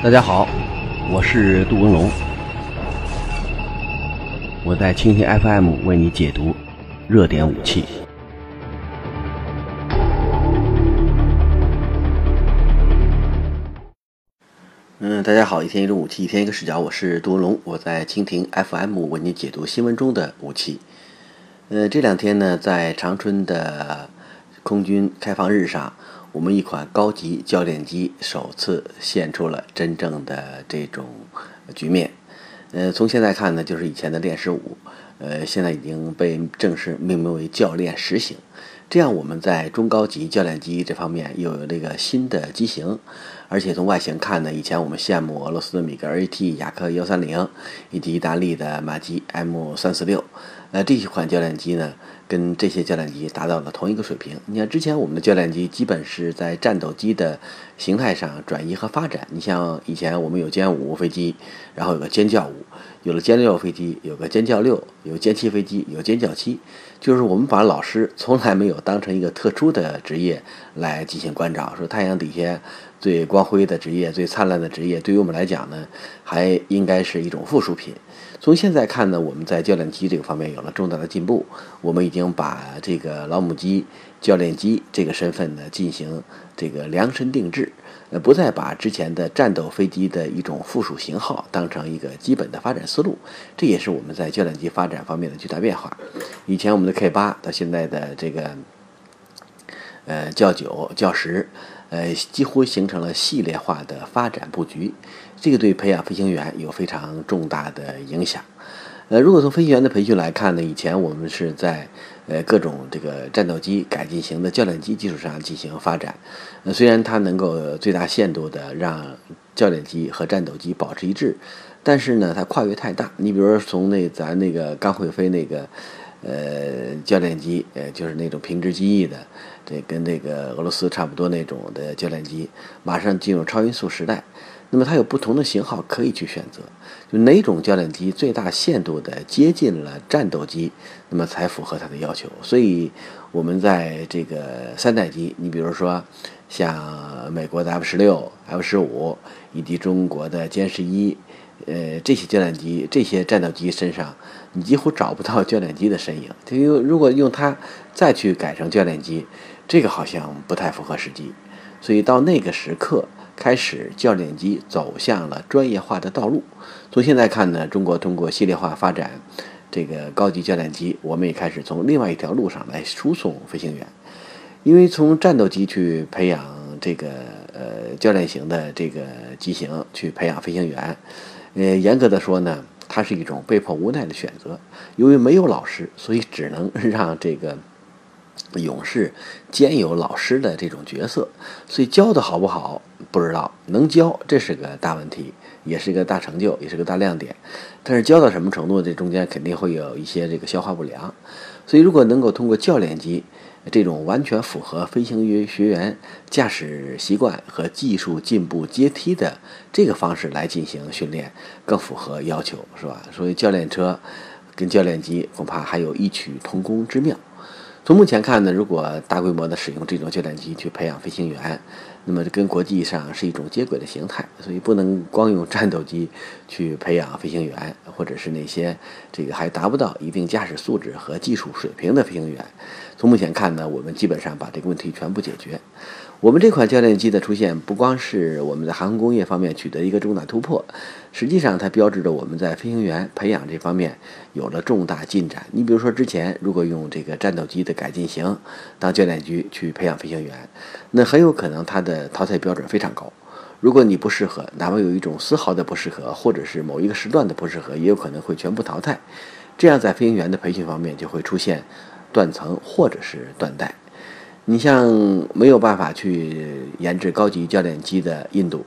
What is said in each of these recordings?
大家好，我是杜文龙，我在蜻蜓 FM 为你解读热点武器。嗯，大家好，一天一种武器，一天一个视角，我是杜文龙，我在蜻蜓 FM 为你解读新闻中的武器。呃，这两天呢，在长春的空军开放日上，我们一款高级教练机首次现出了真正的这种局面。呃，从现在看呢，就是以前的练十五，呃，现在已经被正式命名为教练十型。这样，我们在中高级教练机这方面又有这个新的机型，而且从外形看呢，以前我们羡慕俄罗斯的米格 AT、雅克幺三零，以及意大利的马吉 M 三四六，呃，这几款教练机呢，跟这些教练机达到了同一个水平。你看，之前我们的教练机基本是在战斗机的形态上转移和发展。你像以前我们有歼五飞机，然后有个歼教五。有了歼六飞机，有个歼教六，有歼七飞机，有歼教七，就是我们把老师从来没有当成一个特殊的职业来进行关照。说太阳底下最光辉的职业、最灿烂的职业，对于我们来讲呢，还应该是一种附属品。从现在看呢，我们在教练机这个方面有了重大的进步，我们已经把这个老母鸡教练机这个身份呢进行这个量身定制。呃，不再把之前的战斗飞机的一种附属型号当成一个基本的发展思路，这也是我们在教练机发展方面的巨大变化。以前我们的 K 八到现在的这个呃教九、教十，呃，几乎形成了系列化的发展布局，这个对培养飞行员有非常重大的影响。呃，如果从飞行员的培训来看呢，以前我们是在呃各种这个战斗机改进型的教练机基础上进行发展。呃，虽然它能够最大限度的让教练机和战斗机保持一致，但是呢，它跨越太大。你比如说从那咱那个刚会飞那个呃教练机，呃就是那种平直机翼的，这跟那个俄罗斯差不多那种的教练机，马上进入超音速时代。那么它有不同的型号可以去选择，就哪种教练机最大限度的接近了战斗机，那么才符合它的要求。所以，我们在这个三代机，你比如说像美国的 F 十六、F 十五，以及中国的歼十一，呃，这些教练机、这些战斗机身上，你几乎找不到教练机的身影。就因为如果用它再去改成教练机，这个好像不太符合实际。所以到那个时刻。开始，教练机走向了专业化的道路。从现在看呢，中国通过系列化发展这个高级教练机，我们也开始从另外一条路上来输送飞行员。因为从战斗机去培养这个呃教练型的这个机型去培养飞行员，呃，严格的说呢，它是一种被迫无奈的选择。由于没有老师，所以只能让这个。勇士兼有老师的这种角色，所以教的好不好不知道，能教这是个大问题，也是一个大成就，也是个大亮点。但是教到什么程度，这中间肯定会有一些这个消化不良。所以如果能够通过教练机这种完全符合飞行员学员驾驶习惯和技术进步阶梯的这个方式来进行训练，更符合要求，是吧？所以教练车跟教练机恐怕还有异曲同工之妙。从目前看呢，如果大规模的使用这种教练机去培养飞行员，那么跟国际上是一种接轨的形态，所以不能光用战斗机去培养飞行员，或者是那些这个还达不到一定驾驶素质和技术水平的飞行员。从目前看呢，我们基本上把这个问题全部解决。我们这款教练机的出现，不光是我们在航空工业方面取得一个重大突破，实际上它标志着我们在飞行员培养这方面有了重大进展。你比如说，之前如果用这个战斗机的改进型当教练机去培养飞行员，那很有可能它的淘汰标准非常高。如果你不适合，哪怕有一种丝毫的不适合，或者是某一个时段的不适合，也有可能会全部淘汰。这样在飞行员的培训方面就会出现断层或者是断代。你像没有办法去研制高级教练机的印度，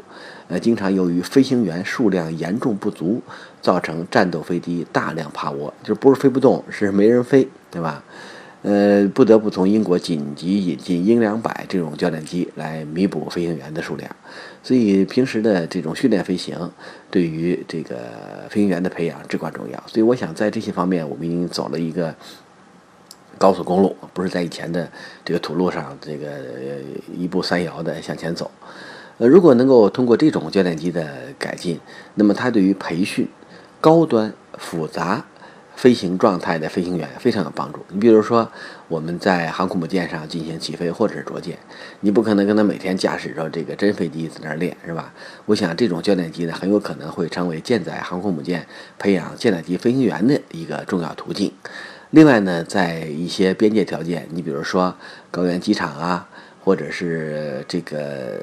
呃，经常由于飞行员数量严重不足，造成战斗飞机大量趴窝，就是不是飞不动，是没人飞，对吧？呃，不得不从英国紧急引进英两百这种教练机来弥补飞行员的数量。所以平时的这种训练飞行，对于这个飞行员的培养至关重要。所以我想在这些方面，我们已经走了一个。高速公路不是在以前的这个土路上，这个一步三摇的向前走。呃，如果能够通过这种教练机的改进，那么它对于培训高端复杂飞行状态的飞行员非常有帮助。你比如说，我们在航空母舰上进行起飞或者是着舰，你不可能跟他每天驾驶着这个真飞机在那儿练，是吧？我想这种教练机呢，很有可能会成为舰载航空母舰培养舰载机飞行员的一个重要途径。另外呢，在一些边界条件，你比如说高原机场啊。或者是这个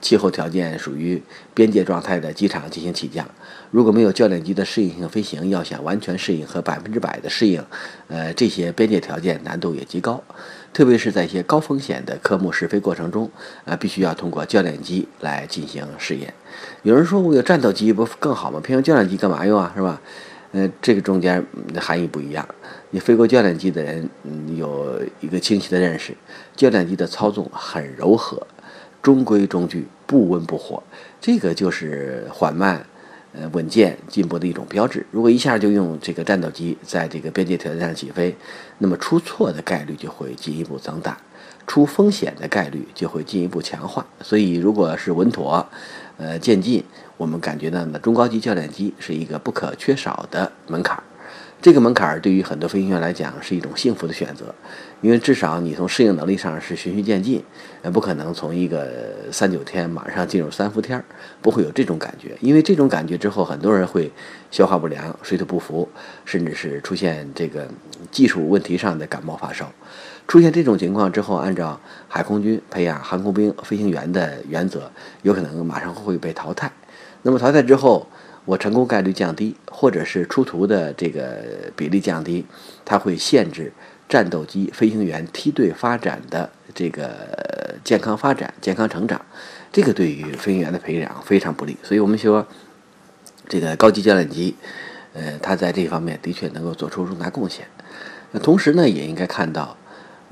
气候条件属于边界状态的机场进行起降，如果没有教练机的适应性飞行，要想完全适应和百分之百的适应，呃，这些边界条件难度也极高。特别是在一些高风险的科目试飞过程中，啊，必须要通过教练机来进行试验。有人说，我有战斗机不更好吗？偏用教练机干嘛用啊？是吧？呃，这个中间含义不一样。你飞过教练机的人，嗯，有一个清晰的认识：教练机的操纵很柔和，中规中矩，不温不火。这个就是缓慢、呃稳健进步的一种标志。如果一下就用这个战斗机在这个边界条件上起飞，那么出错的概率就会进一步增大，出风险的概率就会进一步强化。所以，如果是稳妥，呃渐进。我们感觉到呢，中高级教练机是一个不可缺少的门槛儿。这个门槛儿对于很多飞行员来讲是一种幸福的选择，因为至少你从适应能力上是循序渐进，呃，不可能从一个三九天马上进入三伏天儿，不会有这种感觉。因为这种感觉之后，很多人会消化不良、水土不服，甚至是出现这个技术问题上的感冒发烧。出现这种情况之后，按照海空军培养航空兵飞行员的原则，有可能马上会被淘汰。那么淘汰之后，我成功概率降低，或者是出图的这个比例降低，它会限制战斗机飞行员梯队发展的这个健康发展、健康成长，这个对于飞行员的培养非常不利。所以我们说，这个高级教练机，呃，它在这方面的确能够做出重大贡献。那同时呢，也应该看到，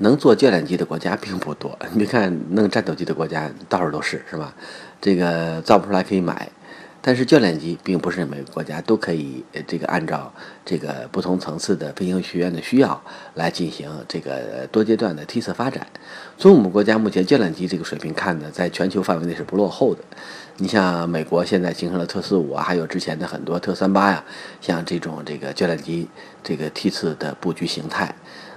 能做教练机的国家并不多。你别看，弄战斗机的国家到处都是，是吧？这个造不出来可以买。但是教练机并不是每个国家都可以，这个按照这个不同层次的飞行学院的需要来进行这个多阶段的梯次发展。从我们国家目前教练机这个水平看呢，在全球范围内是不落后的。你像美国现在形成了特四五啊，还有之前的很多特三八呀，像这种这个教练机这个梯次的布局形态。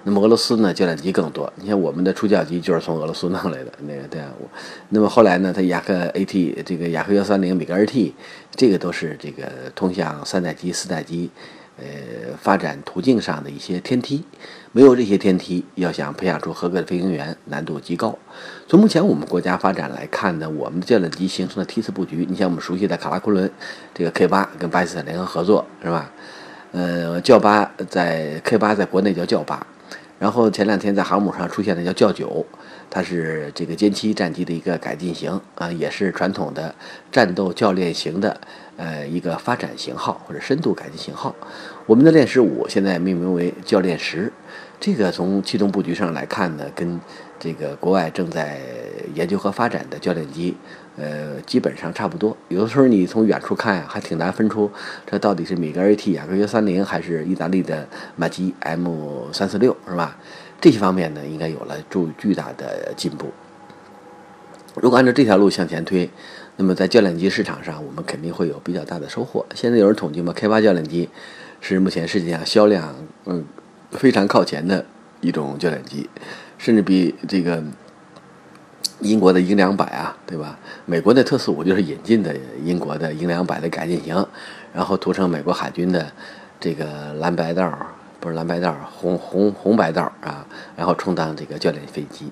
那么俄罗斯呢，教练机更多。你像我们的初教机就是从俄罗斯弄来的，那个对啊。我那么后来呢，它雅克 AT 这个雅克幺三零米格 RT，这个都是这个通向三代机、四代机，呃，发展途径上的一些天梯。没有这些天梯，要想培养出合格的飞行员，难度极高。从目前我们国家发展来看呢，我们的教练机形成的梯次布局，你像我们熟悉的卡拉昆仑，这个 K 八跟巴基斯坦联合合作，是吧？呃，教八在 K 八在国内叫教八。然后前两天在航母上出现的叫教九，它是这个歼七战机的一个改进型啊，也是传统的战斗教练型的呃一个发展型号或者深度改进型号。我们的练十五现在命名为教练十，这个从气动布局上来看呢，跟这个国外正在研究和发展的教练机。呃，基本上差不多。有的时候你从远处看呀，还挺难分出这到底是米格 AT 雅克约三零还是意大利的马基 M 三四六，是吧？这些方面呢，应该有了巨巨大的进步。如果按照这条路向前推，那么在教练机市场上，我们肯定会有比较大的收获。现在有人统计嘛，K 八教练机是目前世界上销量嗯非常靠前的一种教练机，甚至比这个。英国的英两百啊，对吧？美国的特四五就是引进的英国的英两百的改进型，然后涂成美国海军的这个蓝白道，不是蓝白道，红红红白道啊，然后充当这个教练飞机。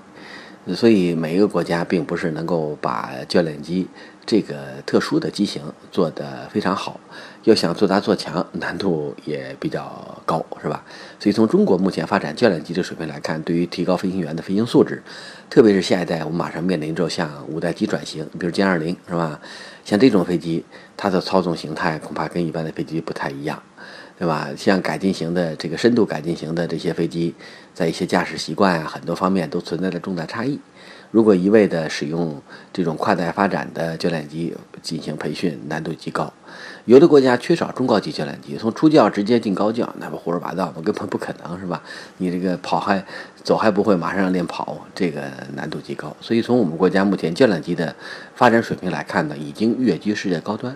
所以每一个国家并不是能够把教练机这个特殊的机型做得非常好，要想做大做强，难度也比较高，是吧？所以从中国目前发展教练机的水平来看，对于提高飞行员的飞行素质，特别是下一代，我们马上面临着像五代机转型，比如歼二零，是吧？像这种飞机，它的操纵形态恐怕跟一般的飞机不太一样。对吧？像改进型的这个深度改进型的这些飞机，在一些驾驶习惯啊，很多方面都存在着重大差异。如果一味的使用这种跨代发展的教练机进行培训，难度极高。有的国家缺少中高级教练机，从初教直接进高教，那不胡说八道吗？根本不可能，是吧？你这个跑还走还不会，马上练跑，这个难度极高。所以从我们国家目前教练机的发展水平来看呢，已经跃居世界高端。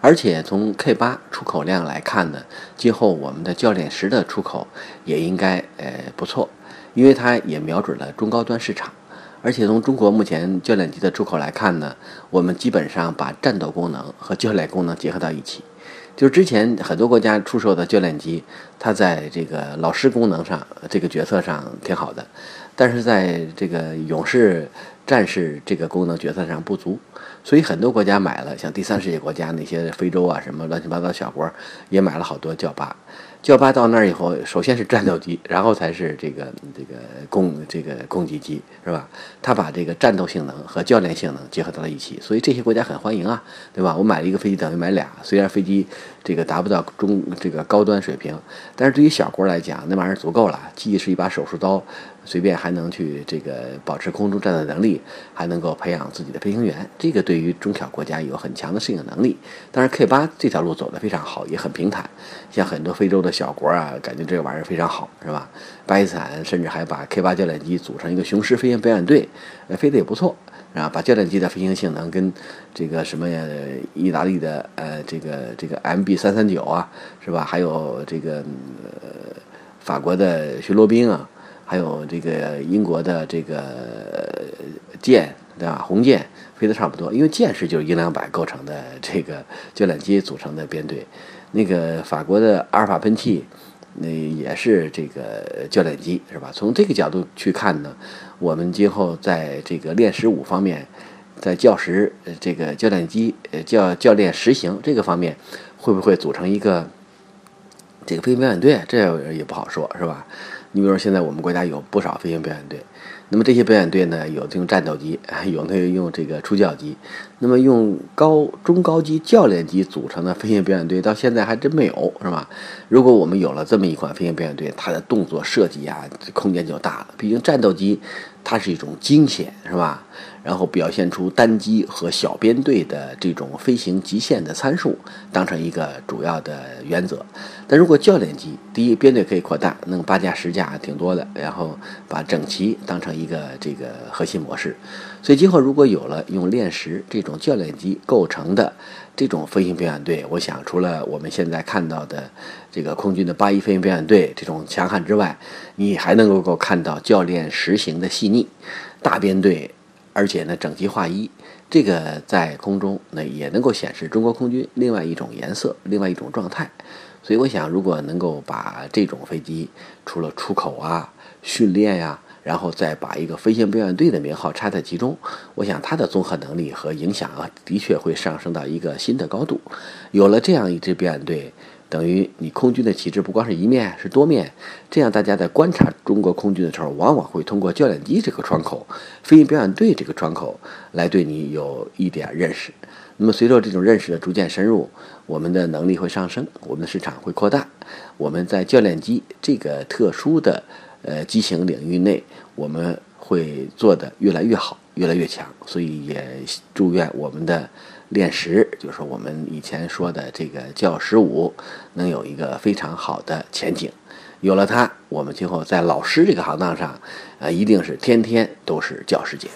而且从 K 八出口量来看呢，今后我们的教练十的出口也应该呃不错，因为它也瞄准了中高端市场。而且从中国目前教练机的出口来看呢，我们基本上把战斗功能和教练功能结合到一起。就是之前很多国家出售的教练机，它在这个老师功能上这个角色上挺好的，但是在这个勇士、战士这个功能角色上不足，所以很多国家买了，像第三世界国家那些非洲啊什么乱七八糟小国也买了好多教八。教八到那儿以后，首先是战斗机，然后才是这个这个攻这个攻击机，是吧？他把这个战斗性能和教练性能结合到了一起，所以这些国家很欢迎啊，对吧？我买了一个飞机等于买俩，虽然飞机这个达不到中这个高端水平，但是对于小国来讲，那玩意儿足够了，既是一把手术刀。随便还能去这个保持空中战斗能力，还能够培养自己的飞行员，这个对于中小国家有很强的适应能力。当然，K 八这条路走得非常好，也很平坦。像很多非洲的小国啊，感觉这个玩意儿非常好，是吧？巴基斯坦甚至还把 K 八教练机组成一个雄狮飞行表演队，飞得也不错，啊，把教练机的飞行性能跟这个什么意大利的呃这个这个 MB 三三九啊，是吧？还有这个呃法国的巡逻兵啊。还有这个英国的这个舰，对吧？红舰飞得差不多，因为舰是就是一两百构成的这个 教练机组成的编队。那个法国的阿尔法喷气，那也是这个教练机，是吧？从这个角度去看呢，我们今后在这个练十五方面，在教时这个教练机呃教教练实行这个方面，会不会组成一个这个飞行表演队？这也不好说，是吧？你比如说，现在我们国家有不少飞行表演队，那么这些表演队呢，有用战斗机，有那用这个初教机，那么用高中高级教练机组成的飞行表演队，到现在还真没有，是吧？如果我们有了这么一款飞行表演队，它的动作设计啊，空间就大了。毕竟战斗机它是一种惊险，是吧？然后表现出单机和小编队的这种飞行极限的参数，当成一个主要的原则。但如果教练机，第一编队可以扩大，弄八架十架挺多的，然后把整齐当成一一个这个核心模式。所以今后如果有了用练实这种教练机构成的这种飞行表演队，我想除了我们现在看到的这个空军的八一飞行表演队这种强悍之外，你还能够看到教练实行的细腻大编队。而且呢，整齐划一，这个在空中那也能够显示中国空军另外一种颜色，另外一种状态。所以我想，如果能够把这种飞机除了出口啊、训练呀，然后再把一个飞行表演队的名号插在其中，我想它的综合能力和影响啊，的确会上升到一个新的高度。有了这样一支表演队。等于你空军的旗帜不光是一面，是多面。这样大家在观察中国空军的时候，往往会通过教练机这个窗口、飞行表演队这个窗口来对你有一点认识。那么随着这种认识的逐渐深入，我们的能力会上升，我们的市场会扩大。我们在教练机这个特殊的呃机型领域内，我们会做得越来越好，越来越强。所以也祝愿我们的。练十，就是我们以前说的这个教十五，能有一个非常好的前景。有了它，我们今后在老师这个行当上，呃，一定是天天都是教师节。